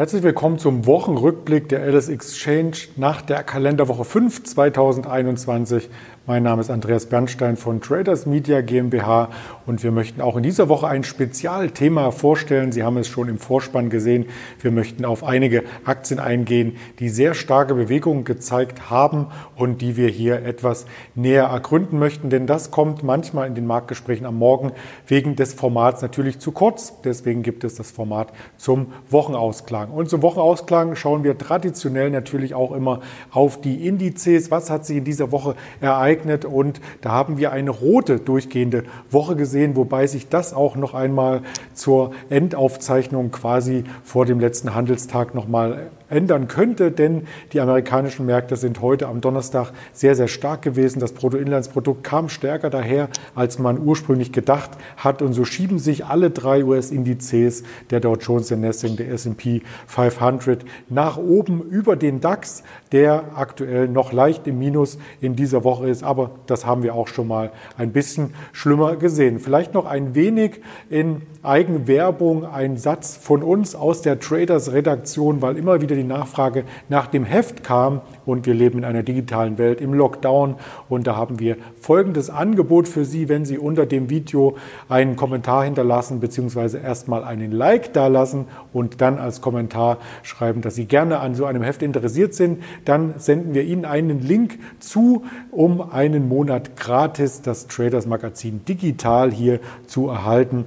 Herzlich willkommen zum Wochenrückblick der LS Exchange nach der Kalenderwoche 5 2021. Mein Name ist Andreas Bernstein von Traders Media GmbH und wir möchten auch in dieser Woche ein Spezialthema vorstellen. Sie haben es schon im Vorspann gesehen. Wir möchten auf einige Aktien eingehen, die sehr starke Bewegungen gezeigt haben und die wir hier etwas näher ergründen möchten, denn das kommt manchmal in den Marktgesprächen am Morgen wegen des Formats natürlich zu kurz. Deswegen gibt es das Format zum Wochenausklang. Und zum Wochenausklang schauen wir traditionell natürlich auch immer auf die Indizes. Was hat sich in dieser Woche ereignet? Ereignet und da haben wir eine rote durchgehende Woche gesehen, wobei sich das auch noch einmal zur Endaufzeichnung quasi vor dem letzten Handelstag nochmal ändern könnte, denn die amerikanischen Märkte sind heute am Donnerstag sehr, sehr stark gewesen. Das Bruttoinlandsprodukt kam stärker daher, als man ursprünglich gedacht hat. Und so schieben sich alle drei US-Indizes, der Dow Jones, der Nasdaq, der S&P 500, nach oben über den DAX, der aktuell noch leicht im Minus in dieser Woche ist. Aber das haben wir auch schon mal ein bisschen schlimmer gesehen. Vielleicht noch ein wenig in Eigenwerbung, ein Satz von uns aus der Traders-Redaktion, weil immer wieder die Nachfrage nach dem Heft kam und wir leben in einer digitalen Welt im Lockdown und da haben wir folgendes Angebot für Sie, wenn Sie unter dem Video einen Kommentar hinterlassen bzw. erstmal einen Like dalassen und dann als Kommentar schreiben, dass Sie gerne an so einem Heft interessiert sind, dann senden wir Ihnen einen Link zu, um einen Monat gratis das Traders Magazin digital hier zu erhalten.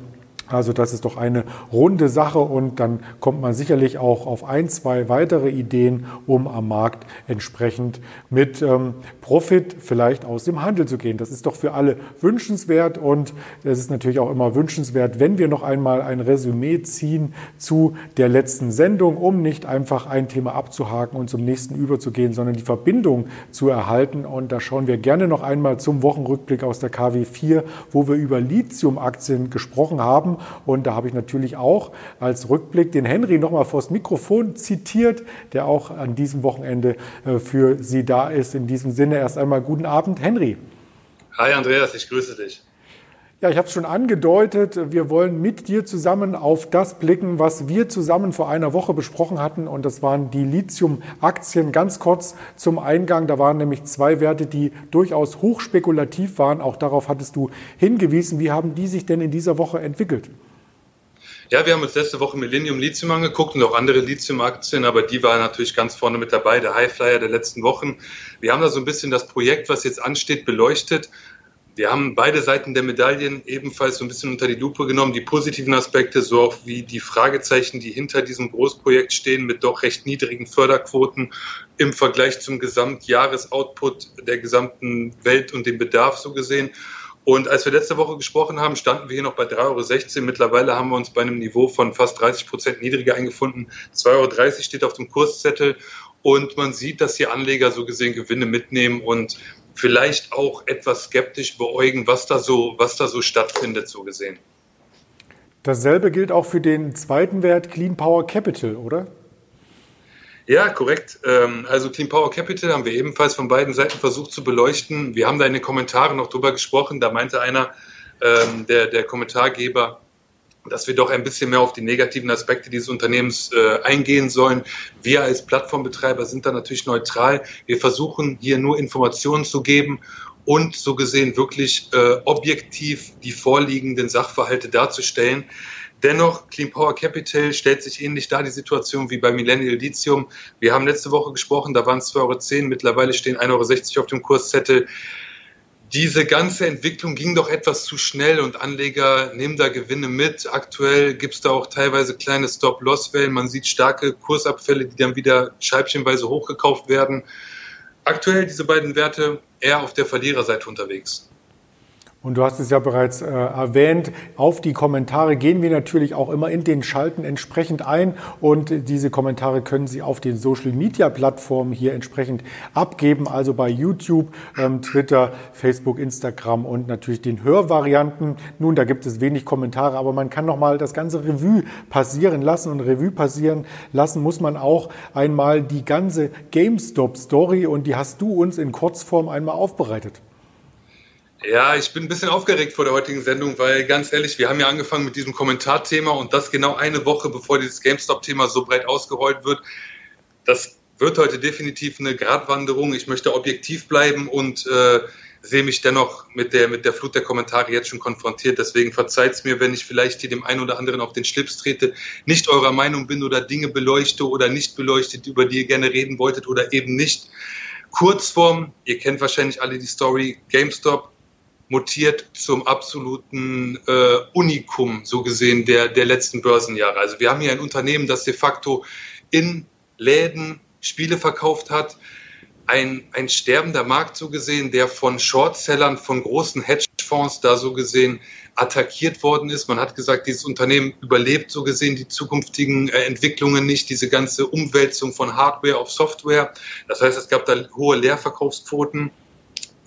Also das ist doch eine runde Sache und dann kommt man sicherlich auch auf ein, zwei weitere Ideen, um am Markt entsprechend mit ähm, Profit vielleicht aus dem Handel zu gehen. Das ist doch für alle wünschenswert und es ist natürlich auch immer wünschenswert, wenn wir noch einmal ein Resümee ziehen zu der letzten Sendung, um nicht einfach ein Thema abzuhaken und zum nächsten überzugehen, sondern die Verbindung zu erhalten. Und da schauen wir gerne noch einmal zum Wochenrückblick aus der KW4, wo wir über Lithium-Aktien gesprochen haben und da habe ich natürlich auch als Rückblick den Henry nochmal vors Mikrofon zitiert, der auch an diesem Wochenende äh, für Sie da ist. In diesem Sinne erst einmal guten Abend, Henry. Hi Andreas, ich grüße dich. Ja, ich habe es schon angedeutet. Wir wollen mit dir zusammen auf das blicken, was wir zusammen vor einer Woche besprochen hatten. Und das waren die Lithium-Aktien. Ganz kurz zum Eingang. Da waren nämlich zwei Werte, die durchaus hochspekulativ waren. Auch darauf hattest du hingewiesen. Wie haben die sich denn in dieser Woche entwickelt? Ja, wir haben uns letzte Woche Millennium Lithium angeguckt und auch andere Lithium-Aktien, aber die waren natürlich ganz vorne mit dabei, der Highflyer der letzten Wochen. Wir haben da so ein bisschen das Projekt, was jetzt ansteht, beleuchtet wir haben beide Seiten der Medaillen ebenfalls so ein bisschen unter die Lupe genommen, die positiven Aspekte, so auch wie die Fragezeichen, die hinter diesem Großprojekt stehen, mit doch recht niedrigen Förderquoten im Vergleich zum Gesamtjahresoutput der gesamten Welt und dem Bedarf so gesehen. Und als wir letzte Woche gesprochen haben, standen wir hier noch bei 3,16 Euro. Mittlerweile haben wir uns bei einem Niveau von fast 30 Prozent niedriger eingefunden. 2,30 Euro steht auf dem Kurszettel. Und man sieht, dass hier Anleger so gesehen Gewinne mitnehmen und vielleicht auch etwas skeptisch beäugen, was da so, was da so stattfindet, so gesehen. Dasselbe gilt auch für den zweiten Wert Clean Power Capital, oder? Ja, korrekt. Ähm, also Clean Power Capital haben wir ebenfalls von beiden Seiten versucht zu beleuchten. Wir haben da in den Kommentaren noch drüber gesprochen. Da meinte einer, ähm, der, der Kommentargeber, dass wir doch ein bisschen mehr auf die negativen Aspekte dieses Unternehmens äh, eingehen sollen. Wir als Plattformbetreiber sind da natürlich neutral. Wir versuchen hier nur Informationen zu geben und so gesehen wirklich äh, objektiv die vorliegenden Sachverhalte darzustellen. Dennoch, Clean Power Capital stellt sich ähnlich dar, die Situation wie bei Millennial Lithium. Wir haben letzte Woche gesprochen, da waren es 2,10 Euro, mittlerweile stehen 1,60 Euro auf dem Kurszettel diese ganze Entwicklung ging doch etwas zu schnell und Anleger nehmen da Gewinne mit. Aktuell gibt es da auch teilweise kleine Stop-Loss-Wellen. Man sieht starke Kursabfälle, die dann wieder scheibchenweise hochgekauft werden. Aktuell diese beiden Werte eher auf der Verliererseite unterwegs. Und du hast es ja bereits äh, erwähnt, auf die Kommentare gehen wir natürlich auch immer in den Schalten entsprechend ein. Und diese Kommentare können Sie auf den Social-Media-Plattformen hier entsprechend abgeben, also bei YouTube, ähm, Twitter, Facebook, Instagram und natürlich den Hörvarianten. Nun, da gibt es wenig Kommentare, aber man kann nochmal das ganze Revue passieren lassen. Und Revue passieren lassen muss man auch einmal die ganze GameStop-Story und die hast du uns in Kurzform einmal aufbereitet. Ja, ich bin ein bisschen aufgeregt vor der heutigen Sendung, weil ganz ehrlich, wir haben ja angefangen mit diesem Kommentarthema und das genau eine Woche, bevor dieses GameStop-Thema so breit ausgerollt wird. Das wird heute definitiv eine Gratwanderung. Ich möchte objektiv bleiben und äh, sehe mich dennoch mit der, mit der Flut der Kommentare jetzt schon konfrontiert. Deswegen verzeiht es mir, wenn ich vielleicht hier dem einen oder anderen auf den Schlips trete, nicht eurer Meinung bin oder Dinge beleuchte oder nicht beleuchtet, über die ihr gerne reden wolltet oder eben nicht. Kurzform, ihr kennt wahrscheinlich alle die Story, GameStop mutiert zum absoluten äh, Unikum, so gesehen, der, der letzten Börsenjahre. Also wir haben hier ein Unternehmen, das de facto in Läden Spiele verkauft hat, ein, ein sterbender Markt so gesehen, der von Shortsellern, von großen Hedgefonds da so gesehen attackiert worden ist. Man hat gesagt, dieses Unternehmen überlebt so gesehen die zukünftigen äh, Entwicklungen nicht, diese ganze Umwälzung von Hardware auf Software. Das heißt, es gab da hohe Leerverkaufsquoten.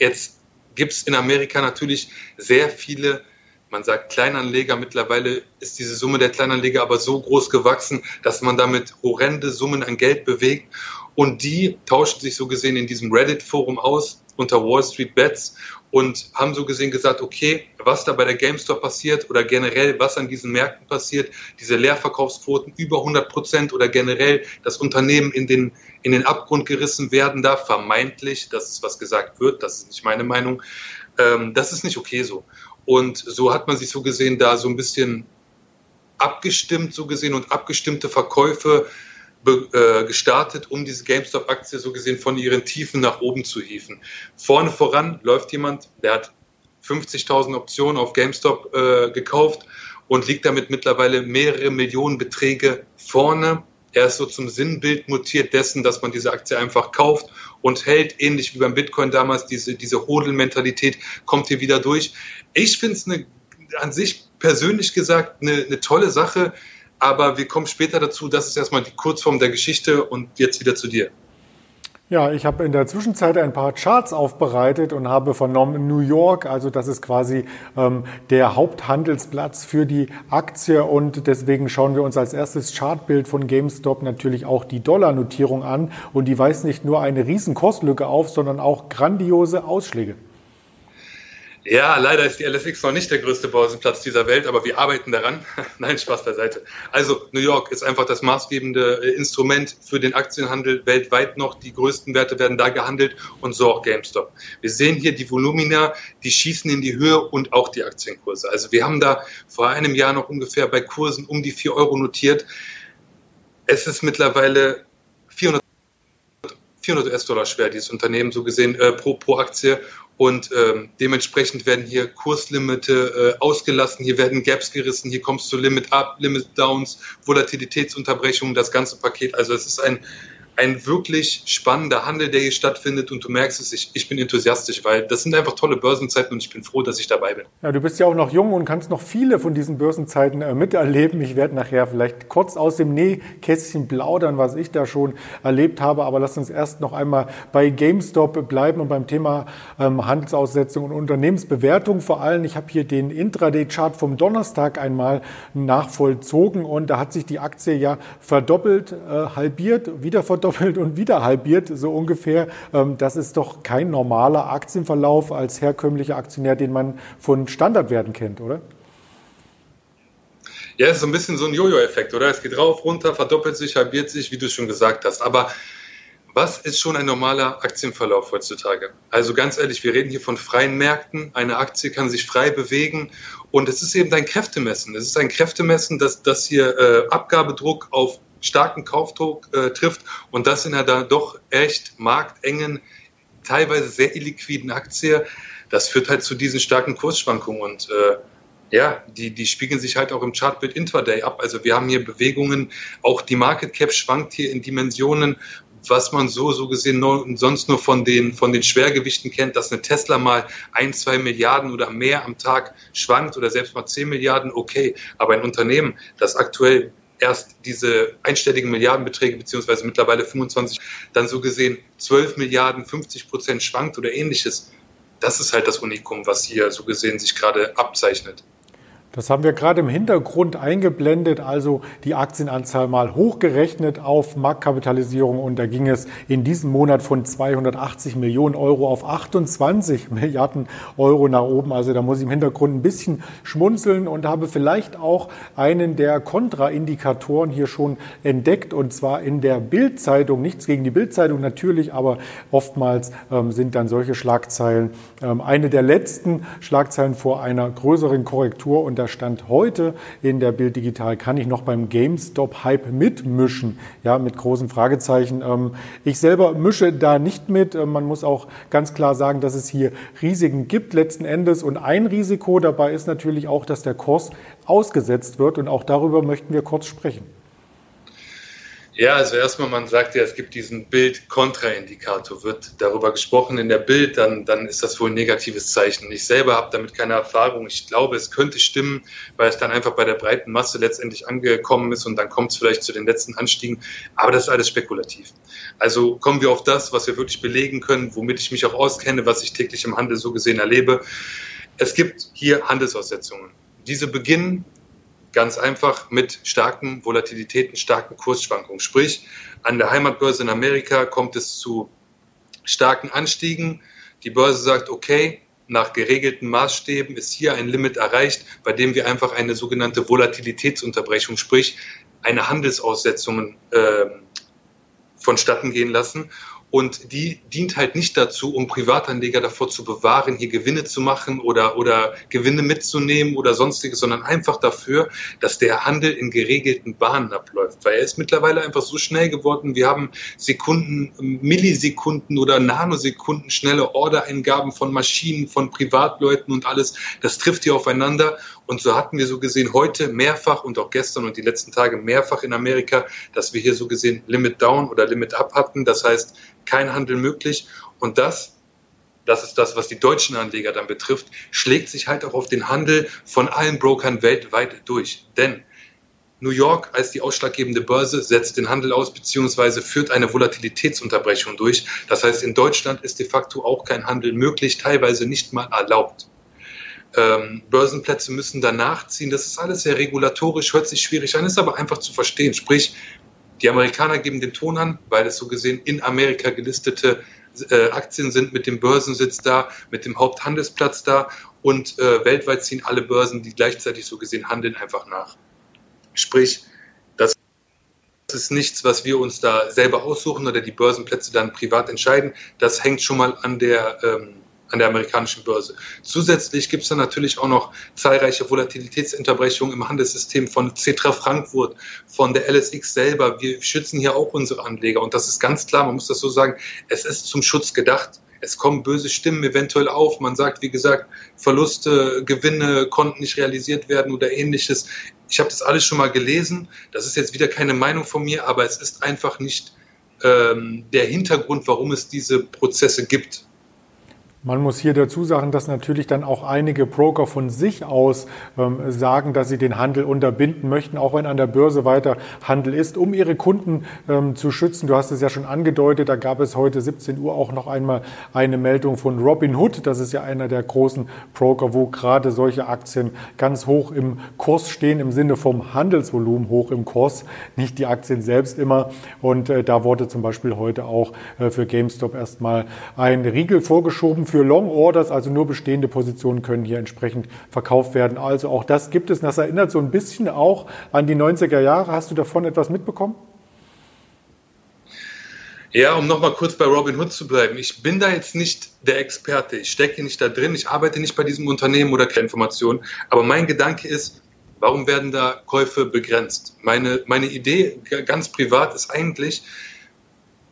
Jetzt gibt es in Amerika natürlich sehr viele, man sagt Kleinanleger. Mittlerweile ist diese Summe der Kleinanleger aber so groß gewachsen, dass man damit horrende Summen an Geld bewegt. Und die tauschen sich so gesehen in diesem Reddit-Forum aus unter Wall Street Bets und haben so gesehen gesagt, okay, was da bei der GameStop passiert oder generell was an diesen Märkten passiert, diese Leerverkaufsquoten über 100 Prozent oder generell das Unternehmen in den, in den Abgrund gerissen werden da, vermeintlich, das ist was gesagt wird, das ist nicht meine Meinung, ähm, das ist nicht okay so. Und so hat man sich so gesehen da so ein bisschen abgestimmt, so gesehen und abgestimmte Verkäufe äh, gestartet, um diese GameStop-Aktie so gesehen von ihren Tiefen nach oben zu hieven. Vorne voran läuft jemand, der hat 50.000 Optionen auf GameStop äh, gekauft und liegt damit mittlerweile mehrere Millionen Beträge vorne. Er ist so zum Sinnbild mutiert dessen, dass man diese Aktie einfach kauft und hält, ähnlich wie beim Bitcoin damals, diese, diese Hodel-Mentalität kommt hier wieder durch. Ich finde es an sich persönlich gesagt eine, eine tolle Sache, aber wir kommen später dazu. Das ist erstmal die Kurzform der Geschichte und jetzt wieder zu dir. Ja, ich habe in der Zwischenzeit ein paar Charts aufbereitet und habe vernommen, New York, also das ist quasi ähm, der Haupthandelsplatz für die Aktie und deswegen schauen wir uns als erstes Chartbild von GameStop natürlich auch die Dollarnotierung an und die weist nicht nur eine riesen Kostlücke auf, sondern auch grandiose Ausschläge. Ja, leider ist die LSX noch nicht der größte Börsenplatz dieser Welt, aber wir arbeiten daran. Nein, Spaß beiseite. Also New York ist einfach das maßgebende äh, Instrument für den Aktienhandel weltweit noch. Die größten Werte werden da gehandelt und so auch GameStop. Wir sehen hier die Volumina, die schießen in die Höhe und auch die Aktienkurse. Also wir haben da vor einem Jahr noch ungefähr bei Kursen um die 4 Euro notiert. Es ist mittlerweile 400 400 US-Dollar schwer, dieses Unternehmen so gesehen äh, pro, pro Aktie. Und ähm, dementsprechend werden hier Kurslimite äh, ausgelassen, hier werden Gaps gerissen, hier kommst du Limit Up, Limit Downs, Volatilitätsunterbrechungen, das ganze Paket. Also es ist ein ein wirklich spannender Handel, der hier stattfindet und du merkst es, ich, ich bin enthusiastisch, weil das sind einfach tolle Börsenzeiten und ich bin froh, dass ich dabei bin. Ja, du bist ja auch noch jung und kannst noch viele von diesen Börsenzeiten äh, miterleben. Ich werde nachher vielleicht kurz aus dem Nähkästchen plaudern, was ich da schon erlebt habe, aber lass uns erst noch einmal bei GameStop bleiben und beim Thema ähm, Handelsaussetzung und Unternehmensbewertung vor allem. Ich habe hier den Intraday-Chart vom Donnerstag einmal nachvollzogen und da hat sich die Aktie ja verdoppelt, äh, halbiert, wieder verdoppelt verdoppelt und wieder halbiert, so ungefähr. Ähm, das ist doch kein normaler Aktienverlauf als herkömmlicher Aktionär, den man von Standardwerten kennt, oder? Ja, es ist so ein bisschen so ein Jojo-Effekt, oder? Es geht rauf, runter, verdoppelt sich, halbiert sich, wie du schon gesagt hast. Aber was ist schon ein normaler Aktienverlauf heutzutage? Also ganz ehrlich, wir reden hier von freien Märkten. Eine Aktie kann sich frei bewegen und es ist eben ein Kräftemessen. Es ist ein Kräftemessen, dass, dass hier äh, Abgabedruck auf starken Kaufdruck äh, trifft. Und das in einer doch echt marktengen, teilweise sehr illiquiden Aktie, das führt halt zu diesen starken Kursschwankungen. Und äh, ja, die, die spiegeln sich halt auch im Chartbild Intraday ab. Also wir haben hier Bewegungen, auch die Market Cap schwankt hier in Dimensionen, was man so, so gesehen nur, sonst nur von den, von den Schwergewichten kennt, dass eine Tesla mal ein, zwei Milliarden oder mehr am Tag schwankt oder selbst mal zehn Milliarden, okay. Aber ein Unternehmen, das aktuell erst diese einstelligen Milliardenbeträge, beziehungsweise mittlerweile 25, dann so gesehen 12 Milliarden, 50 Prozent schwankt oder ähnliches. Das ist halt das Unikum, was hier so gesehen sich gerade abzeichnet. Das haben wir gerade im Hintergrund eingeblendet, also die Aktienanzahl mal hochgerechnet auf Marktkapitalisierung und da ging es in diesem Monat von 280 Millionen Euro auf 28 Milliarden Euro nach oben. Also da muss ich im Hintergrund ein bisschen schmunzeln und habe vielleicht auch einen der Kontraindikatoren hier schon entdeckt und zwar in der Bildzeitung. Nichts gegen die Bildzeitung natürlich, aber oftmals ähm, sind dann solche Schlagzeilen ähm, eine der letzten Schlagzeilen vor einer größeren Korrektur und da Stand heute in der Bild Digital, kann ich noch beim GameStop-Hype mitmischen? Ja, mit großen Fragezeichen. Ähm, ich selber mische da nicht mit. Ähm, man muss auch ganz klar sagen, dass es hier Risiken gibt letzten Endes. Und ein Risiko dabei ist natürlich auch, dass der Kurs ausgesetzt wird. Und auch darüber möchten wir kurz sprechen. Ja, also erstmal, man sagt ja, es gibt diesen Bild-Kontraindikator. Wird darüber gesprochen in der Bild, dann, dann ist das wohl ein negatives Zeichen. Ich selber habe damit keine Erfahrung. Ich glaube, es könnte stimmen, weil es dann einfach bei der breiten Masse letztendlich angekommen ist und dann kommt es vielleicht zu den letzten Anstiegen. Aber das ist alles spekulativ. Also kommen wir auf das, was wir wirklich belegen können, womit ich mich auch auskenne, was ich täglich im Handel so gesehen erlebe. Es gibt hier Handelsaussetzungen. Diese beginnen Ganz einfach mit starken Volatilitäten, starken Kursschwankungen. Sprich, an der Heimatbörse in Amerika kommt es zu starken Anstiegen. Die Börse sagt, okay, nach geregelten Maßstäben ist hier ein Limit erreicht, bei dem wir einfach eine sogenannte Volatilitätsunterbrechung, sprich eine Handelsaussetzung äh, vonstatten gehen lassen. Und die dient halt nicht dazu, um Privatanleger davor zu bewahren, hier Gewinne zu machen oder, oder Gewinne mitzunehmen oder sonstiges, sondern einfach dafür, dass der Handel in geregelten Bahnen abläuft. Weil er ist mittlerweile einfach so schnell geworden. Wir haben Sekunden, Millisekunden oder Nanosekunden schnelle Ordereingaben von Maschinen, von Privatleuten und alles. Das trifft hier aufeinander. Und so hatten wir so gesehen heute mehrfach und auch gestern und die letzten Tage mehrfach in Amerika, dass wir hier so gesehen Limit Down oder Limit Up hatten. Das heißt, kein Handel möglich. Und das, das ist das, was die deutschen Anleger dann betrifft, schlägt sich halt auch auf den Handel von allen Brokern weltweit durch. Denn New York als die ausschlaggebende Börse setzt den Handel aus beziehungsweise führt eine Volatilitätsunterbrechung durch. Das heißt, in Deutschland ist de facto auch kein Handel möglich, teilweise nicht mal erlaubt. Ähm, Börsenplätze müssen danach ziehen. Das ist alles sehr regulatorisch, hört sich schwierig an, ist aber einfach zu verstehen. Sprich, die Amerikaner geben den Ton an, weil es so gesehen in Amerika gelistete äh, Aktien sind mit dem Börsensitz da, mit dem Haupthandelsplatz da und äh, weltweit ziehen alle Börsen, die gleichzeitig so gesehen handeln, einfach nach. Sprich, das ist nichts, was wir uns da selber aussuchen oder die Börsenplätze dann privat entscheiden. Das hängt schon mal an der ähm, an der amerikanischen Börse. Zusätzlich gibt es dann natürlich auch noch zahlreiche Volatilitätsunterbrechungen im Handelssystem von Cetra Frankfurt, von der LSX selber. Wir schützen hier auch unsere Anleger und das ist ganz klar, man muss das so sagen, es ist zum Schutz gedacht. Es kommen böse Stimmen eventuell auf. Man sagt, wie gesagt, Verluste, Gewinne konnten nicht realisiert werden oder ähnliches. Ich habe das alles schon mal gelesen. Das ist jetzt wieder keine Meinung von mir, aber es ist einfach nicht ähm, der Hintergrund, warum es diese Prozesse gibt. Man muss hier dazu sagen, dass natürlich dann auch einige Broker von sich aus ähm, sagen, dass sie den Handel unterbinden möchten, auch wenn an der Börse weiter Handel ist, um ihre Kunden ähm, zu schützen. Du hast es ja schon angedeutet, da gab es heute 17 Uhr auch noch einmal eine Meldung von Robinhood. Das ist ja einer der großen Broker, wo gerade solche Aktien ganz hoch im Kurs stehen, im Sinne vom Handelsvolumen hoch im Kurs, nicht die Aktien selbst immer. Und äh, da wurde zum Beispiel heute auch äh, für GameStop erstmal ein Riegel vorgeschoben für für Long Orders, also nur bestehende Positionen können hier entsprechend verkauft werden. Also auch das gibt es. Das erinnert so ein bisschen auch an die 90er Jahre. Hast du davon etwas mitbekommen? Ja, um nochmal kurz bei Robin Hood zu bleiben. Ich bin da jetzt nicht der Experte. Ich stecke nicht da drin. Ich arbeite nicht bei diesem Unternehmen oder keine Informationen. Aber mein Gedanke ist, warum werden da Käufe begrenzt? Meine, meine Idee ganz privat ist eigentlich,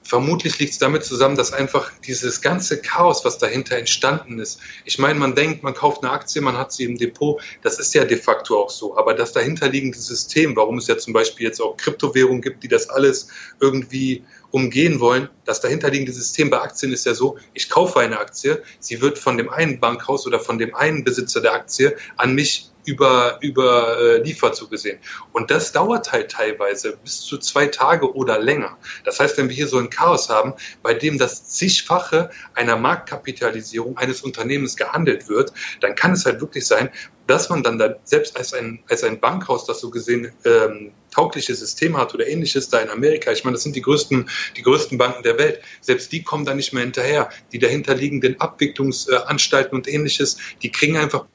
Vermutlich liegt es damit zusammen, dass einfach dieses ganze Chaos, was dahinter entstanden ist. Ich meine, man denkt, man kauft eine Aktie, man hat sie im Depot. Das ist ja de facto auch so. Aber das dahinterliegende System, warum es ja zum Beispiel jetzt auch Kryptowährungen gibt, die das alles irgendwie umgehen wollen, das dahinterliegende System bei Aktien ist ja so, ich kaufe eine Aktie, sie wird von dem einen Bankhaus oder von dem einen Besitzer der Aktie an mich über, überliefert äh, so gesehen. Und das dauert halt teilweise bis zu zwei Tage oder länger. Das heißt, wenn wir hier so ein Chaos haben, bei dem das zigfache einer Marktkapitalisierung eines Unternehmens gehandelt wird, dann kann es halt wirklich sein, dass man dann da selbst als ein, als ein Bankhaus, das so gesehen ähm, taugliche System hat oder ähnliches da in Amerika, ich meine, das sind die größten, die größten Banken der Welt, selbst die kommen da nicht mehr hinterher. Die dahinterliegenden Abwicklungsanstalten und ähnliches, die kriegen einfach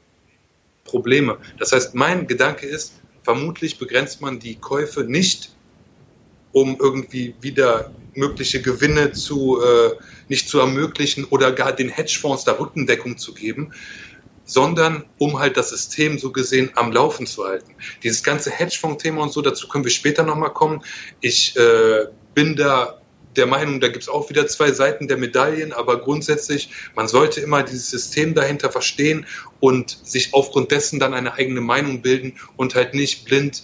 Probleme. Das heißt, mein Gedanke ist, vermutlich begrenzt man die Käufe nicht, um irgendwie wieder mögliche Gewinne zu, äh, nicht zu ermöglichen oder gar den Hedgefonds da Rückendeckung zu geben, sondern um halt das System so gesehen am Laufen zu halten. Dieses ganze Hedgefonds-Thema und so, dazu können wir später nochmal kommen. Ich äh, bin da der Meinung, da gibt es auch wieder zwei Seiten der Medaillen, aber grundsätzlich, man sollte immer dieses System dahinter verstehen und sich aufgrund dessen dann eine eigene Meinung bilden und halt nicht blind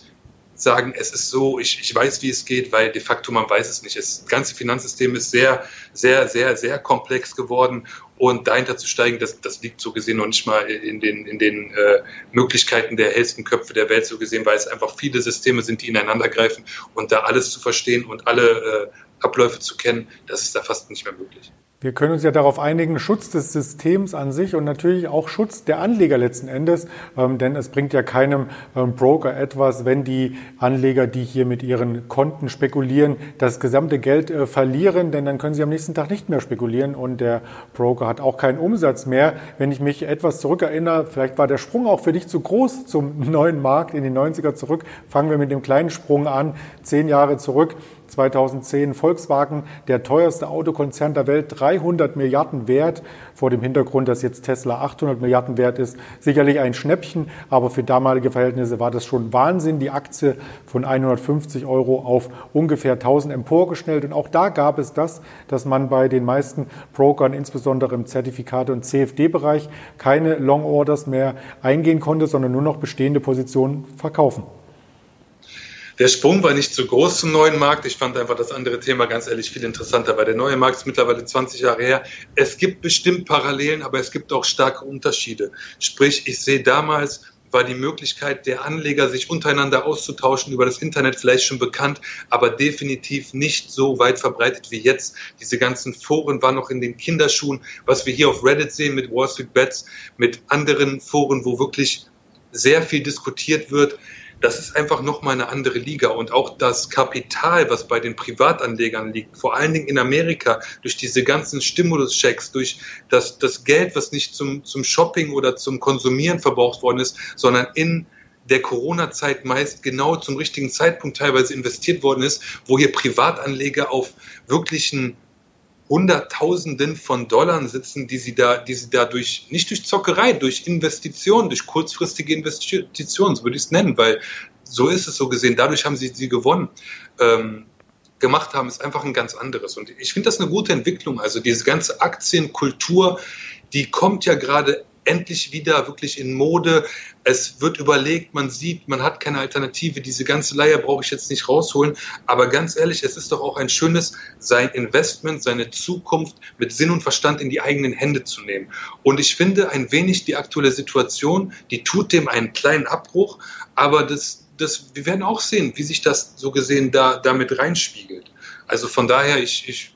sagen, es ist so, ich, ich weiß, wie es geht, weil de facto man weiß es nicht. Das ganze Finanzsystem ist sehr, sehr, sehr, sehr komplex geworden und dahinter zu steigen, das, das liegt so gesehen noch nicht mal in den, in den äh, Möglichkeiten der hellsten Köpfe der Welt so gesehen, weil es einfach viele Systeme sind, die ineinander greifen und da alles zu verstehen und alle äh, Abläufe zu kennen, das ist da fast nicht mehr möglich. Wir können uns ja darauf einigen, Schutz des Systems an sich und natürlich auch Schutz der Anleger letzten Endes, ähm, denn es bringt ja keinem ähm, Broker etwas, wenn die Anleger, die hier mit ihren Konten spekulieren, das gesamte Geld äh, verlieren, denn dann können sie am nächsten Tag nicht mehr spekulieren und der Broker hat auch keinen Umsatz mehr. Wenn ich mich etwas zurückerinnere, vielleicht war der Sprung auch für dich zu groß zum neuen Markt in die 90er zurück. Fangen wir mit dem kleinen Sprung an, zehn Jahre zurück. 2010 Volkswagen, der teuerste Autokonzern der Welt, 300 Milliarden wert. Vor dem Hintergrund, dass jetzt Tesla 800 Milliarden wert ist, sicherlich ein Schnäppchen, aber für damalige Verhältnisse war das schon Wahnsinn. Die Aktie von 150 Euro auf ungefähr 1000 emporgeschnellt. Und auch da gab es das, dass man bei den meisten Brokern, insbesondere im Zertifikate- und CFD-Bereich, keine Long Orders mehr eingehen konnte, sondern nur noch bestehende Positionen verkaufen. Der Sprung war nicht so groß zum neuen Markt. Ich fand einfach das andere Thema ganz ehrlich viel interessanter, weil der neue Markt ist mittlerweile 20 Jahre her. Es gibt bestimmt Parallelen, aber es gibt auch starke Unterschiede. Sprich, ich sehe damals, war die Möglichkeit der Anleger, sich untereinander auszutauschen, über das Internet vielleicht schon bekannt, aber definitiv nicht so weit verbreitet wie jetzt. Diese ganzen Foren waren noch in den Kinderschuhen. Was wir hier auf Reddit sehen mit Wall Street Bets, mit anderen Foren, wo wirklich sehr viel diskutiert wird das ist einfach nochmal eine andere Liga. Und auch das Kapital, was bei den Privatanlegern liegt, vor allen Dingen in Amerika, durch diese ganzen Stimulus-Checks, durch das, das Geld, was nicht zum, zum Shopping oder zum Konsumieren verbraucht worden ist, sondern in der Corona-Zeit meist genau zum richtigen Zeitpunkt teilweise investiert worden ist, wo hier Privatanleger auf wirklichen Hunderttausenden von Dollar sitzen, die sie da, die sie da nicht durch Zockerei, durch Investitionen, durch kurzfristige Investitionen, so würde ich es nennen, weil so ist es so gesehen, dadurch haben sie sie gewonnen. Ähm, gemacht haben, ist einfach ein ganz anderes. Und ich finde das eine gute Entwicklung. Also diese ganze Aktienkultur, die kommt ja gerade endlich wieder wirklich in Mode. Es wird überlegt, man sieht, man hat keine Alternative. Diese ganze Leier brauche ich jetzt nicht rausholen. Aber ganz ehrlich, es ist doch auch ein schönes, sein Investment, seine Zukunft mit Sinn und Verstand in die eigenen Hände zu nehmen. Und ich finde ein wenig die aktuelle Situation, die tut dem einen kleinen Abbruch, aber das, das, wir werden auch sehen, wie sich das so gesehen da damit reinspiegelt. Also von daher, ich, ich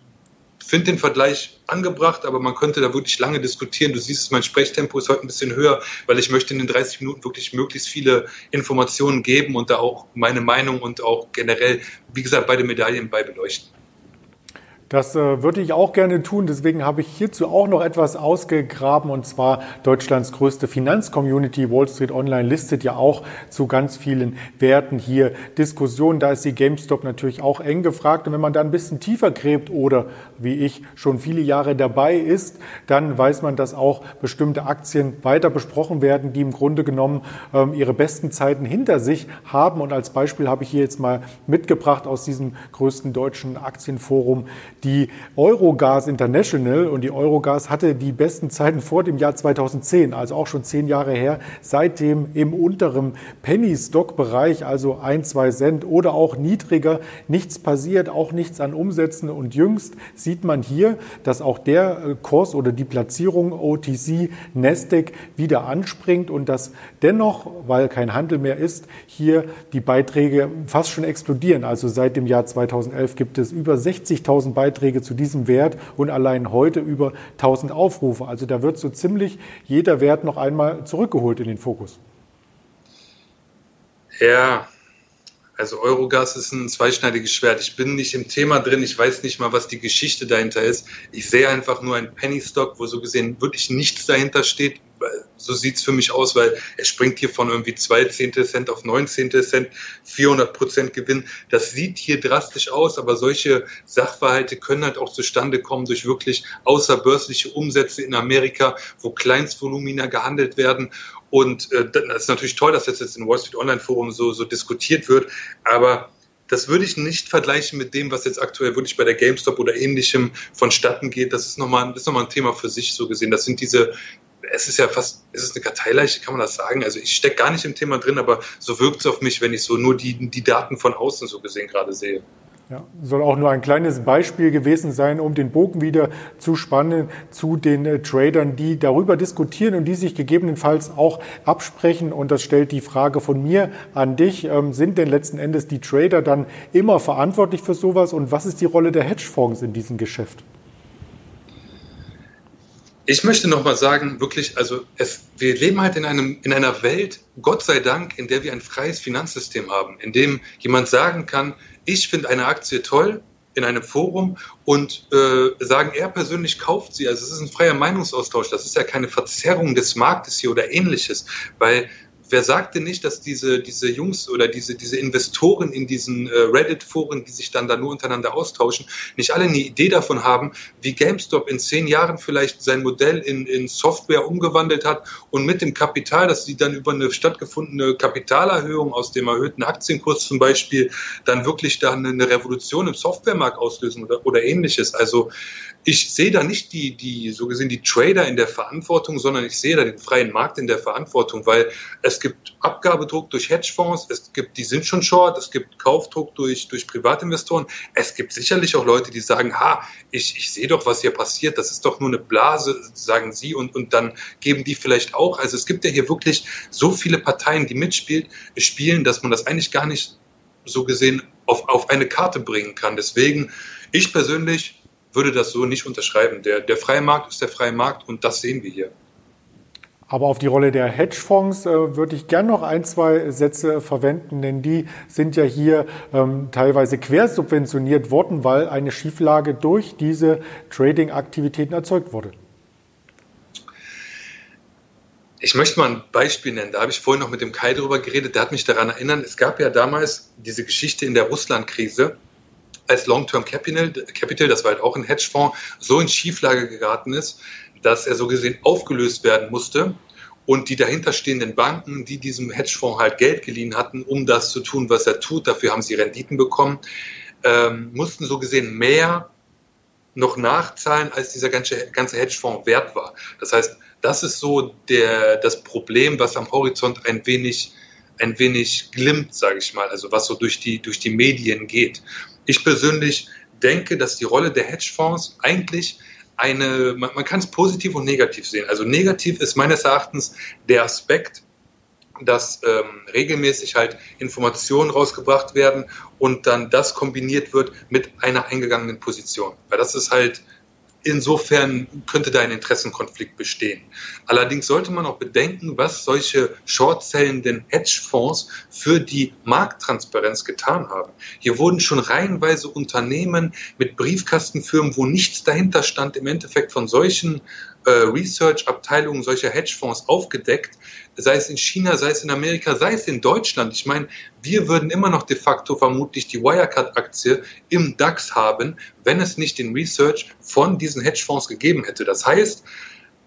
finde den Vergleich angebracht, aber man könnte da wirklich lange diskutieren. Du siehst, mein Sprechtempo ist heute ein bisschen höher, weil ich möchte in den 30 Minuten wirklich möglichst viele Informationen geben und da auch meine Meinung und auch generell, wie gesagt, beide Medaillen bei beleuchten. Das äh, würde ich auch gerne tun. Deswegen habe ich hierzu auch noch etwas ausgegraben. Und zwar Deutschlands größte Finanzcommunity. Wall Street Online listet ja auch zu ganz vielen Werten hier Diskussionen. Da ist die GameStop natürlich auch eng gefragt. Und wenn man da ein bisschen tiefer gräbt oder wie ich schon viele Jahre dabei ist, dann weiß man, dass auch bestimmte Aktien weiter besprochen werden, die im Grunde genommen ähm, ihre besten Zeiten hinter sich haben. Und als Beispiel habe ich hier jetzt mal mitgebracht aus diesem größten deutschen Aktienforum die Eurogas International und die Eurogas hatte die besten Zeiten vor dem Jahr 2010, also auch schon zehn Jahre her, seitdem im unteren Penny-Stock-Bereich, also ein, zwei Cent oder auch niedriger, nichts passiert, auch nichts an Umsätzen und jüngst sieht man hier, dass auch der äh, Kurs oder die Platzierung OTC Nasdaq wieder anspringt und dass dennoch, weil kein Handel mehr ist, hier die Beiträge fast schon explodieren. Also seit dem Jahr 2011 gibt es über 60.000 Beiträge zu diesem Wert und allein heute über 1000 Aufrufe. Also da wird so ziemlich jeder Wert noch einmal zurückgeholt in den Fokus. Ja, also Eurogas ist ein zweischneidiges Schwert. Ich bin nicht im Thema drin, ich weiß nicht mal, was die Geschichte dahinter ist. Ich sehe einfach nur ein Penny Stock, wo so gesehen wirklich nichts dahinter steht. So sieht es für mich aus, weil er springt hier von irgendwie zwei Zehntel Cent auf neun Zehntel Cent, 400 Prozent Gewinn. Das sieht hier drastisch aus, aber solche Sachverhalte können halt auch zustande kommen durch wirklich außerbörsliche Umsätze in Amerika, wo Kleinstvolumina gehandelt werden und äh, das ist natürlich toll, dass das jetzt im Wall Street Online Forum so, so diskutiert wird, aber das würde ich nicht vergleichen mit dem, was jetzt aktuell wirklich bei der GameStop oder ähnlichem vonstatten geht. Das ist nochmal, das ist nochmal ein Thema für sich so gesehen. Das sind diese, es ist ja fast, es ist eine Karteileiche, kann man das sagen? Also ich stecke gar nicht im Thema drin, aber so wirkt es auf mich, wenn ich so nur die, die Daten von außen so gesehen gerade sehe. Ja, soll auch nur ein kleines Beispiel gewesen sein, um den Bogen wieder zu spannen zu den äh, Tradern, die darüber diskutieren und die sich gegebenenfalls auch absprechen. Und das stellt die Frage von mir an dich. Ähm, sind denn letzten Endes die Trader dann immer verantwortlich für sowas? Und was ist die Rolle der Hedgefonds in diesem Geschäft? Ich möchte nochmal sagen, wirklich, also es, wir leben halt in, einem, in einer Welt, Gott sei Dank, in der wir ein freies Finanzsystem haben, in dem jemand sagen kann, ich finde eine Aktie toll in einem Forum und äh, sagen, er persönlich kauft sie. Also es ist ein freier Meinungsaustausch. Das ist ja keine Verzerrung des Marktes hier oder ähnliches, weil wer sagte nicht, dass diese, diese Jungs oder diese, diese Investoren in diesen äh, Reddit-Foren, die sich dann da nur untereinander austauschen, nicht alle eine Idee davon haben, wie GameStop in zehn Jahren vielleicht sein Modell in, in Software umgewandelt hat und mit dem Kapital, dass sie dann über eine stattgefundene Kapitalerhöhung aus dem erhöhten Aktienkurs zum Beispiel dann wirklich dann eine Revolution im Softwaremarkt auslösen oder, oder ähnliches. Also ich sehe da nicht die, die, so gesehen, die Trader in der Verantwortung, sondern ich sehe da den freien Markt in der Verantwortung, weil es gibt Abgabedruck durch Hedgefonds, es gibt, die sind schon short, es gibt Kaufdruck durch, durch Privatinvestoren. Es gibt sicherlich auch Leute, die sagen, ha, ich, ich sehe doch, was hier passiert, das ist doch nur eine Blase, sagen sie, und, und dann geben die vielleicht auch. Also es gibt ja hier wirklich so viele Parteien, die mitspielen, spielen, dass man das eigentlich gar nicht so gesehen auf, auf eine Karte bringen kann. Deswegen, ich persönlich würde das so nicht unterschreiben. Der, der freie Markt ist der freie Markt und das sehen wir hier. Aber auf die Rolle der Hedgefonds äh, würde ich gern noch ein, zwei Sätze verwenden, denn die sind ja hier ähm, teilweise quersubventioniert worden, weil eine Schieflage durch diese Trading-Aktivitäten erzeugt wurde. Ich möchte mal ein Beispiel nennen. Da habe ich vorhin noch mit dem Kai drüber geredet. Der hat mich daran erinnert, es gab ja damals diese Geschichte in der Russland-Krise, als Long-Term Capital, Capital, das war halt auch ein Hedgefonds, so in Schieflage geraten ist, dass er so gesehen aufgelöst werden musste und die dahinterstehenden Banken, die diesem Hedgefonds halt Geld geliehen hatten, um das zu tun, was er tut, dafür haben sie Renditen bekommen, ähm, mussten so gesehen mehr noch nachzahlen, als dieser ganze, ganze Hedgefonds wert war. Das heißt, das ist so der, das Problem, was am Horizont ein wenig, ein wenig glimmt, sage ich mal, also was so durch die, durch die Medien geht. Ich persönlich denke, dass die Rolle der Hedgefonds eigentlich eine, man, man kann es positiv und negativ sehen. Also negativ ist meines Erachtens der Aspekt, dass ähm, regelmäßig halt Informationen rausgebracht werden und dann das kombiniert wird mit einer eingegangenen Position. Weil das ist halt Insofern könnte da ein Interessenkonflikt bestehen. Allerdings sollte man auch bedenken, was solche shortzellenden Hedgefonds für die Markttransparenz getan haben. Hier wurden schon reihenweise Unternehmen mit Briefkastenfirmen, wo nichts dahinter stand, im Endeffekt von solchen äh, Research-Abteilungen solcher Hedgefonds aufgedeckt, sei es in China, sei es in Amerika, sei es in Deutschland. Ich meine, wir würden immer noch de facto vermutlich die Wirecard-Aktie im DAX haben, wenn es nicht den Research von diesen Hedgefonds gegeben hätte. Das heißt,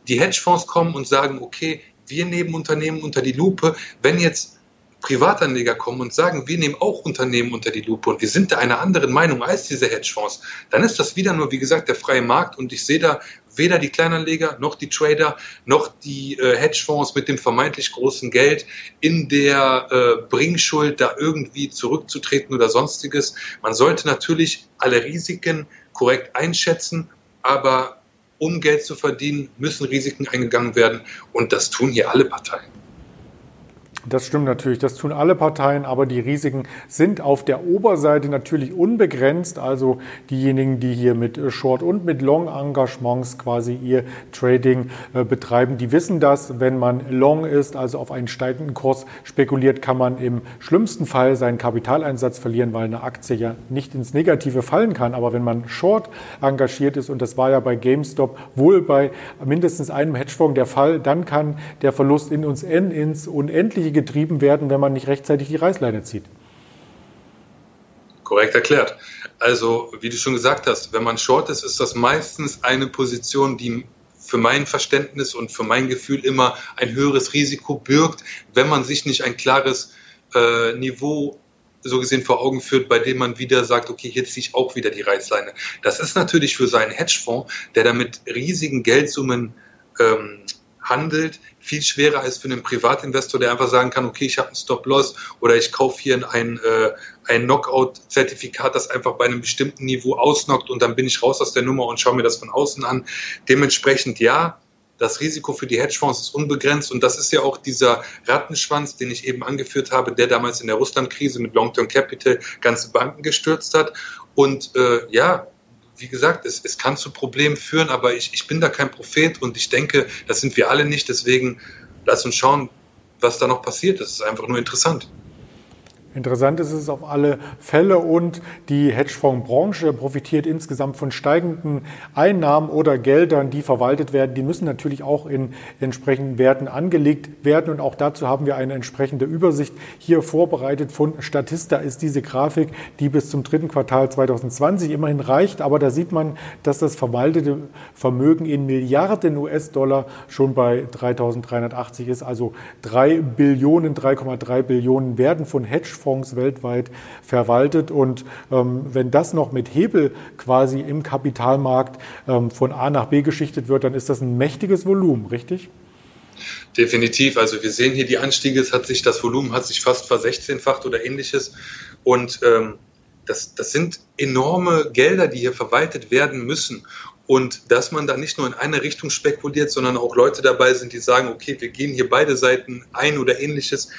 die Hedgefonds kommen und sagen, okay, wir nehmen Unternehmen unter die Lupe. Wenn jetzt Privatanleger kommen und sagen, wir nehmen auch Unternehmen unter die Lupe und wir sind da einer anderen Meinung als diese Hedgefonds, dann ist das wieder nur, wie gesagt, der freie Markt und ich sehe da weder die Kleinanleger noch die Trader noch die äh, Hedgefonds mit dem vermeintlich großen Geld in der äh, Bringschuld, da irgendwie zurückzutreten oder sonstiges. Man sollte natürlich alle Risiken korrekt einschätzen, aber um Geld zu verdienen, müssen Risiken eingegangen werden und das tun hier alle Parteien. Das stimmt natürlich, das tun alle Parteien, aber die Risiken sind auf der Oberseite natürlich unbegrenzt. Also diejenigen, die hier mit Short- und mit Long-Engagements quasi ihr Trading äh, betreiben, die wissen das. Wenn man Long ist, also auf einen steigenden Kurs spekuliert, kann man im schlimmsten Fall seinen Kapitaleinsatz verlieren, weil eine Aktie ja nicht ins Negative fallen kann. Aber wenn man Short engagiert ist, und das war ja bei GameStop wohl bei mindestens einem Hedgefonds der Fall, dann kann der Verlust in uns ins Unendliche getrieben werden, wenn man nicht rechtzeitig die Reißleine zieht. Korrekt erklärt. Also, wie du schon gesagt hast, wenn man short ist, ist das meistens eine Position, die für mein Verständnis und für mein Gefühl immer ein höheres Risiko birgt, wenn man sich nicht ein klares äh, Niveau so gesehen vor Augen führt, bei dem man wieder sagt, okay, hier ziehe ich auch wieder die Reißleine. Das ist natürlich für seinen Hedgefonds, der damit riesigen Geldsummen ähm, handelt, viel schwerer als für einen Privatinvestor, der einfach sagen kann, okay, ich habe einen Stop-Loss oder ich kaufe hier ein, äh, ein Knockout-Zertifikat, das einfach bei einem bestimmten Niveau ausnockt und dann bin ich raus aus der Nummer und schaue mir das von außen an. Dementsprechend ja, das Risiko für die Hedgefonds ist unbegrenzt und das ist ja auch dieser Rattenschwanz, den ich eben angeführt habe, der damals in der Russland-Krise mit Long-Term Capital ganze Banken gestürzt hat. Und äh, ja, wie gesagt, es, es kann zu Problemen führen, aber ich, ich bin da kein Prophet und ich denke, das sind wir alle nicht. Deswegen lass uns schauen, was da noch passiert. Das ist einfach nur interessant. Interessant ist es auf alle Fälle und die Hedgefondsbranche profitiert insgesamt von steigenden Einnahmen oder Geldern, die verwaltet werden. Die müssen natürlich auch in entsprechenden Werten angelegt werden und auch dazu haben wir eine entsprechende Übersicht hier vorbereitet von Statista ist diese Grafik, die bis zum dritten Quartal 2020 immerhin reicht, aber da sieht man, dass das verwaltete Vermögen in Milliarden US-Dollar schon bei 3.380 ist, also drei Billionen, 3,3 Billionen werden von Hedgefonds Hedgefonds weltweit verwaltet. Und ähm, wenn das noch mit Hebel quasi im Kapitalmarkt ähm, von A nach B geschichtet wird, dann ist das ein mächtiges Volumen, richtig? Definitiv. Also wir sehen hier die Anstiege, es hat sich, das Volumen hat sich fast versechzehnfacht oder ähnliches. Und ähm, das, das sind enorme Gelder, die hier verwaltet werden müssen. Und dass man da nicht nur in eine Richtung spekuliert, sondern auch Leute dabei sind, die sagen, okay, wir gehen hier beide Seiten ein oder ähnliches,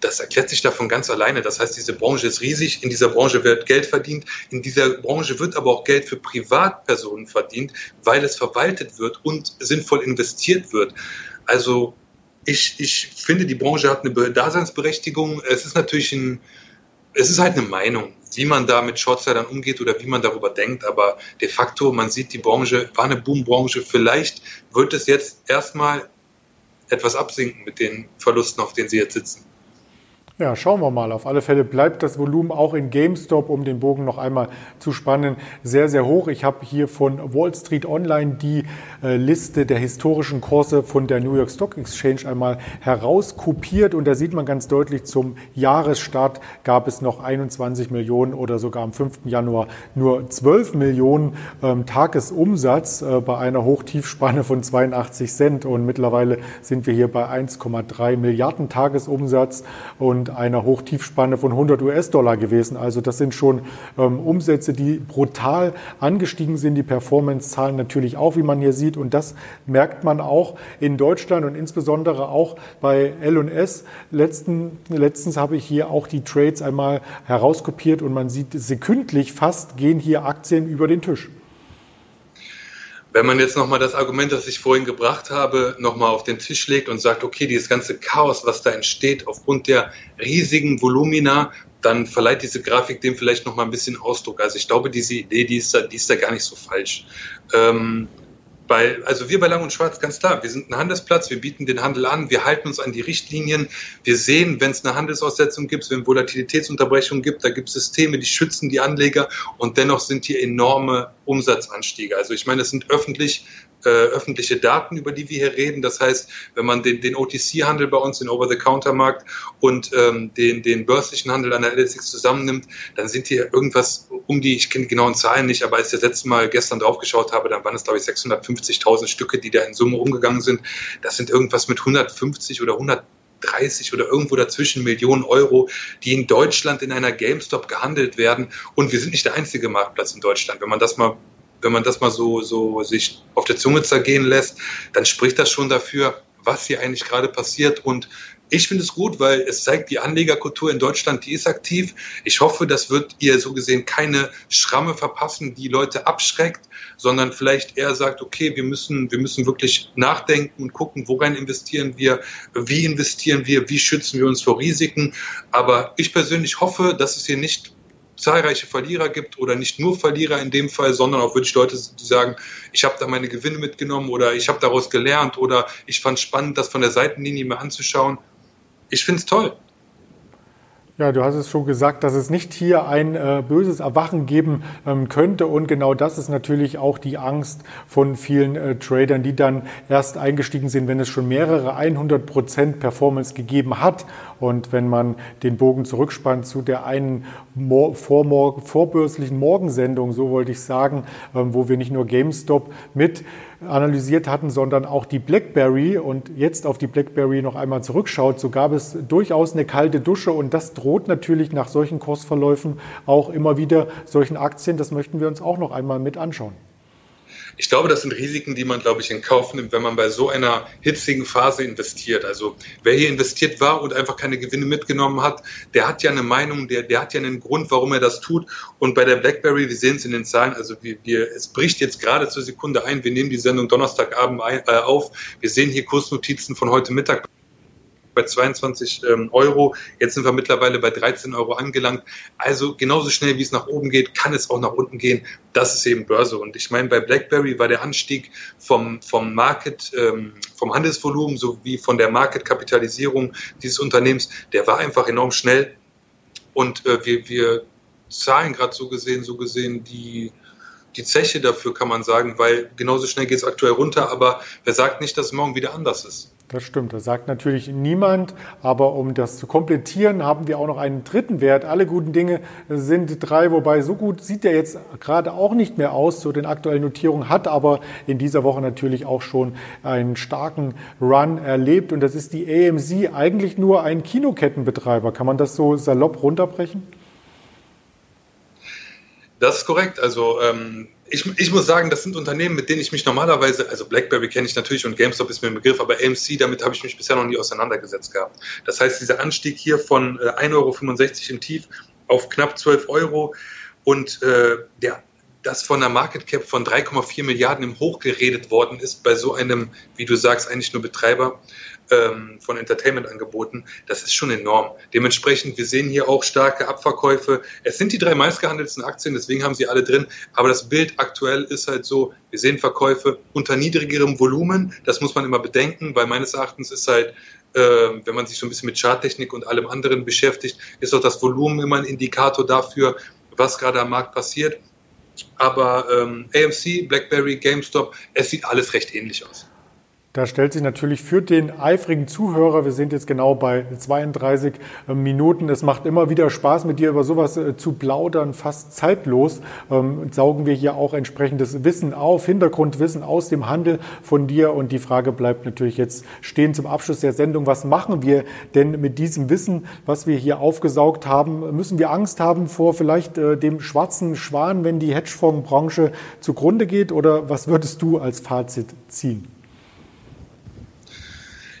das erklärt sich davon ganz alleine. Das heißt, diese Branche ist riesig, in dieser Branche wird Geld verdient, in dieser Branche wird aber auch Geld für Privatpersonen verdient, weil es verwaltet wird und sinnvoll investiert wird. Also ich, ich finde, die Branche hat eine Daseinsberechtigung. Es ist natürlich ein, es ist halt eine Meinung, wie man da mit Shortsidern umgeht oder wie man darüber denkt. Aber de facto, man sieht, die Branche war eine Boombranche. Vielleicht wird es jetzt erstmal etwas absinken mit den Verlusten, auf denen sie jetzt sitzen. Ja, schauen wir mal. Auf alle Fälle bleibt das Volumen auch in GameStop, um den Bogen noch einmal zu spannen, sehr, sehr hoch. Ich habe hier von Wall Street Online die äh, Liste der historischen Kurse von der New York Stock Exchange einmal herauskopiert und da sieht man ganz deutlich, zum Jahresstart gab es noch 21 Millionen oder sogar am 5. Januar nur 12 Millionen ähm, Tagesumsatz äh, bei einer Hochtiefspanne von 82 Cent und mittlerweile sind wir hier bei 1,3 Milliarden Tagesumsatz und und einer Hochtiefspanne von 100 US-Dollar gewesen. Also das sind schon ähm, Umsätze, die brutal angestiegen sind. Die Performance-Zahlen natürlich auch, wie man hier sieht. Und das merkt man auch in Deutschland und insbesondere auch bei L&S. Letzten, letztens habe ich hier auch die Trades einmal herauskopiert und man sieht sekündlich fast gehen hier Aktien über den Tisch. Wenn man jetzt nochmal das Argument, das ich vorhin gebracht habe, nochmal auf den Tisch legt und sagt, okay, dieses ganze Chaos, was da entsteht aufgrund der riesigen Volumina, dann verleiht diese Grafik dem vielleicht nochmal ein bisschen Ausdruck. Also ich glaube, diese Idee, die ist da, die ist da gar nicht so falsch. Ähm, bei, also wir bei Lang und Schwarz, ganz klar, wir sind ein Handelsplatz, wir bieten den Handel an, wir halten uns an die Richtlinien, wir sehen, wenn es eine Handelsaussetzung gibt, wenn Volatilitätsunterbrechungen gibt, da gibt es Systeme, die schützen die Anleger und dennoch sind hier enorme Umsatzanstiege. Also ich meine, es sind öffentlich äh, öffentliche Daten, über die wir hier reden. Das heißt, wenn man den, den OTC-Handel bei uns, den Over-the-Counter-Markt und ähm, den, den börslichen Handel an der LSX zusammennimmt, dann sind hier irgendwas um die, ich kenne die genauen Zahlen nicht, aber als ich das letzte Mal gestern drauf geschaut habe, dann waren es, glaube ich, 650.000 Stücke, die da in Summe umgegangen sind. Das sind irgendwas mit 150 oder 100 30 oder irgendwo dazwischen Millionen Euro, die in Deutschland in einer GameStop gehandelt werden. Und wir sind nicht der einzige Marktplatz in Deutschland. Wenn man das mal wenn man das mal so, so sich auf der Zunge zergehen lässt, dann spricht das schon dafür, was hier eigentlich gerade passiert. Und ich finde es gut, weil es zeigt, die Anlegerkultur in Deutschland, die ist aktiv. Ich hoffe, das wird ihr so gesehen keine Schramme verpassen, die Leute abschreckt, sondern vielleicht eher sagt, okay, wir müssen, wir müssen wirklich nachdenken und gucken, worein investieren wir, wie investieren wir, wie schützen wir uns vor Risiken. Aber ich persönlich hoffe, dass es hier nicht zahlreiche Verlierer gibt oder nicht nur Verlierer in dem Fall, sondern auch wirklich Leute, die sagen, ich habe da meine Gewinne mitgenommen oder ich habe daraus gelernt oder ich fand spannend, das von der Seitenlinie mir anzuschauen. Ich finde es toll. Ja, du hast es schon gesagt, dass es nicht hier ein äh, böses Erwachen geben ähm, könnte. Und genau das ist natürlich auch die Angst von vielen äh, Tradern, die dann erst eingestiegen sind, wenn es schon mehrere 100 Prozent Performance gegeben hat. Und wenn man den Bogen zurückspannt zu der einen Mor vormorgen, vorbörslichen Morgensendung, so wollte ich sagen, ähm, wo wir nicht nur GameStop mit analysiert hatten, sondern auch die BlackBerry und jetzt auf die BlackBerry noch einmal zurückschaut, so gab es durchaus eine kalte Dusche und das droht natürlich nach solchen Kursverläufen auch immer wieder solchen Aktien. Das möchten wir uns auch noch einmal mit anschauen. Ich glaube, das sind Risiken, die man, glaube ich, in Kauf nimmt, wenn man bei so einer hitzigen Phase investiert. Also wer hier investiert war und einfach keine Gewinne mitgenommen hat, der hat ja eine Meinung, der, der hat ja einen Grund, warum er das tut. Und bei der BlackBerry, wir sehen es in den Zahlen, also wir, wir, es bricht jetzt gerade zur Sekunde ein. Wir nehmen die Sendung Donnerstagabend ein, äh, auf. Wir sehen hier Kursnotizen von heute Mittag bei 22 ähm, Euro. Jetzt sind wir mittlerweile bei 13 Euro angelangt. Also genauso schnell wie es nach oben geht, kann es auch nach unten gehen. Das ist eben Börse. Und ich meine, bei BlackBerry war der Anstieg vom, vom Market, ähm, vom Handelsvolumen sowie von der Marketkapitalisierung dieses Unternehmens, der war einfach enorm schnell. Und äh, wir, wir zahlen gerade so gesehen, so gesehen die, die Zeche dafür, kann man sagen, weil genauso schnell geht es aktuell runter, aber wer sagt nicht, dass es morgen wieder anders ist? Das stimmt, das sagt natürlich niemand, aber um das zu komplettieren, haben wir auch noch einen dritten Wert. Alle guten Dinge sind drei, wobei so gut sieht der jetzt gerade auch nicht mehr aus zu den aktuellen Notierungen, hat aber in dieser Woche natürlich auch schon einen starken Run erlebt und das ist die AMC, eigentlich nur ein Kinokettenbetreiber. Kann man das so salopp runterbrechen? Das ist korrekt. Also ähm, ich, ich, muss sagen, das sind Unternehmen, mit denen ich mich normalerweise, also BlackBerry kenne ich natürlich und GameStop ist mir ein Begriff, aber AMC, damit habe ich mich bisher noch nie auseinandergesetzt gehabt. Das heißt, dieser Anstieg hier von äh, 1,65 Euro im Tief auf knapp 12 Euro und äh, der, das von einer Market Cap von 3,4 Milliarden im Hoch geredet worden ist bei so einem, wie du sagst, eigentlich nur Betreiber, ähm, von Entertainment-Angeboten, das ist schon enorm. Dementsprechend, wir sehen hier auch starke Abverkäufe. Es sind die drei meistgehandelten Aktien, deswegen haben sie alle drin. Aber das Bild aktuell ist halt so, wir sehen Verkäufe unter niedrigerem Volumen. Das muss man immer bedenken, weil meines Erachtens ist halt äh, wenn man sich so ein bisschen mit Charttechnik und allem anderen beschäftigt, ist auch das Volumen immer ein Indikator dafür, was gerade am Markt passiert. Aber ähm, AMC, BlackBerry, GameStop, es sieht alles recht ähnlich aus. Da stellt sich natürlich für den eifrigen Zuhörer, wir sind jetzt genau bei 32 äh, Minuten, es macht immer wieder Spaß, mit dir über sowas äh, zu plaudern, fast zeitlos. Ähm, saugen wir hier auch entsprechendes Wissen auf, Hintergrundwissen aus dem Handel von dir. Und die Frage bleibt natürlich jetzt stehen zum Abschluss der Sendung. Was machen wir denn mit diesem Wissen, was wir hier aufgesaugt haben? Müssen wir Angst haben vor vielleicht äh, dem schwarzen Schwan, wenn die Hedgefondsbranche zugrunde geht? Oder was würdest du als Fazit ziehen?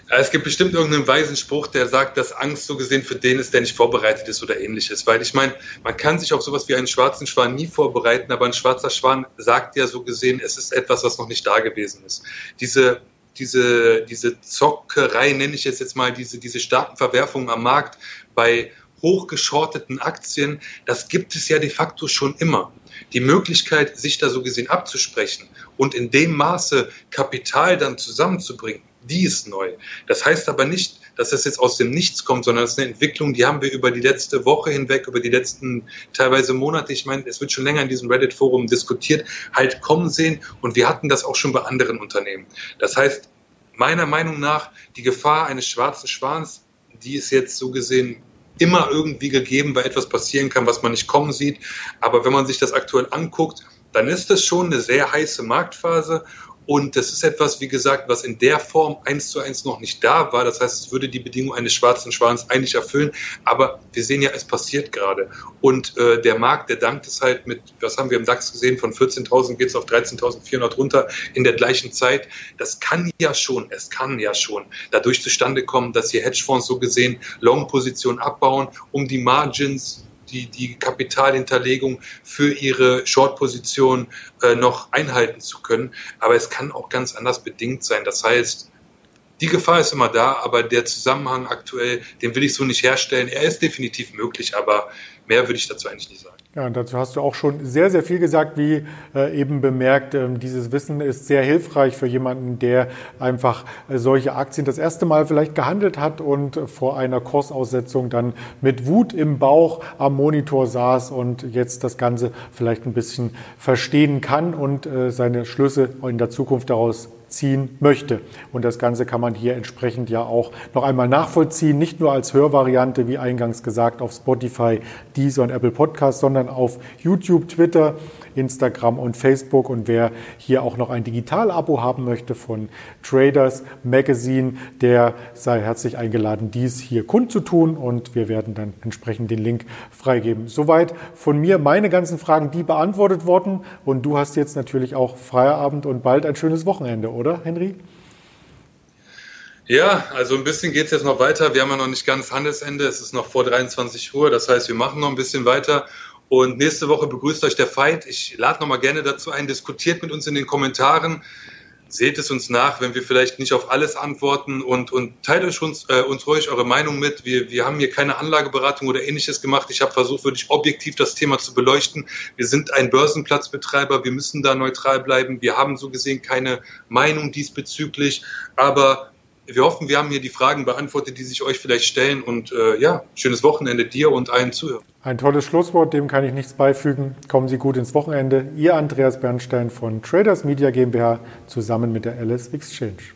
Es gibt bestimmt irgendeinen weisen Spruch, der sagt, dass Angst so gesehen für den ist, der nicht vorbereitet ist oder ähnliches. Weil ich meine, man kann sich auf sowas wie einen schwarzen Schwan nie vorbereiten, aber ein schwarzer Schwan sagt ja so gesehen, es ist etwas, was noch nicht da gewesen ist. Diese, diese, diese Zockerei, nenne ich es jetzt mal, diese, diese starken Verwerfungen am Markt bei hochgeschorteten Aktien, das gibt es ja de facto schon immer. Die Möglichkeit, sich da so gesehen abzusprechen und in dem Maße Kapital dann zusammenzubringen, die ist neu. Das heißt aber nicht, dass das jetzt aus dem Nichts kommt, sondern es ist eine Entwicklung, die haben wir über die letzte Woche hinweg, über die letzten teilweise Monate, ich meine, es wird schon länger in diesem Reddit-Forum diskutiert, halt kommen sehen und wir hatten das auch schon bei anderen Unternehmen. Das heißt, meiner Meinung nach, die Gefahr eines schwarzen Schwans, die ist jetzt so gesehen immer irgendwie gegeben, weil etwas passieren kann, was man nicht kommen sieht. Aber wenn man sich das aktuell anguckt, dann ist das schon eine sehr heiße Marktphase und das ist etwas, wie gesagt, was in der Form eins zu eins noch nicht da war. Das heißt, es würde die Bedingung eines schwarzen Schwans eigentlich erfüllen. Aber wir sehen ja, es passiert gerade. Und äh, der Markt, der dankt es halt mit, was haben wir im DAX gesehen, von 14.000 geht es auf 13.400 runter in der gleichen Zeit. Das kann ja schon, es kann ja schon dadurch zustande kommen, dass hier Hedgefonds so gesehen Long-Positionen abbauen, um die Margins die, die Kapitalhinterlegung für ihre Short-Position äh, noch einhalten zu können. Aber es kann auch ganz anders bedingt sein. Das heißt, die Gefahr ist immer da, aber der Zusammenhang aktuell, den will ich so nicht herstellen. Er ist definitiv möglich, aber mehr würde ich dazu eigentlich nicht sagen. Ja, und dazu hast du auch schon sehr, sehr viel gesagt, wie äh, eben bemerkt. Ähm, dieses Wissen ist sehr hilfreich für jemanden, der einfach äh, solche Aktien das erste Mal vielleicht gehandelt hat und vor einer Kursaussetzung dann mit Wut im Bauch am Monitor saß und jetzt das Ganze vielleicht ein bisschen verstehen kann und äh, seine Schlüsse in der Zukunft daraus ziehen möchte. Und das Ganze kann man hier entsprechend ja auch noch einmal nachvollziehen, nicht nur als Hörvariante, wie eingangs gesagt, auf Spotify, Deezer und Apple Podcasts, sondern auf YouTube, Twitter, Instagram und Facebook. Und wer hier auch noch ein Digital-Abo haben möchte von Traders Magazine, der sei herzlich eingeladen, dies hier kundzutun. Und wir werden dann entsprechend den Link freigeben. Soweit von mir meine ganzen Fragen, die beantwortet wurden. Und du hast jetzt natürlich auch Feierabend und bald ein schönes Wochenende, oder, Henry? Ja, also ein bisschen geht es jetzt noch weiter. Wir haben ja noch nicht ganz Handelsende. Es ist noch vor 23 Uhr. Das heißt, wir machen noch ein bisschen weiter. Und nächste Woche begrüßt euch der Fight. Ich lade nochmal gerne dazu ein, diskutiert mit uns in den Kommentaren. Seht es uns nach, wenn wir vielleicht nicht auf alles antworten und, und teilt euch uns, äh, uns ruhig eure Meinung mit. Wir, wir haben hier keine Anlageberatung oder ähnliches gemacht. Ich habe versucht, wirklich objektiv das Thema zu beleuchten. Wir sind ein Börsenplatzbetreiber, wir müssen da neutral bleiben. Wir haben so gesehen keine Meinung diesbezüglich, aber wir hoffen, wir haben hier die Fragen beantwortet, die sich euch vielleicht stellen. Und äh, ja, schönes Wochenende dir und allen Zuhörern. Ein tolles Schlusswort, dem kann ich nichts beifügen. Kommen Sie gut ins Wochenende. Ihr Andreas Bernstein von Traders Media GmbH zusammen mit der Alice Exchange.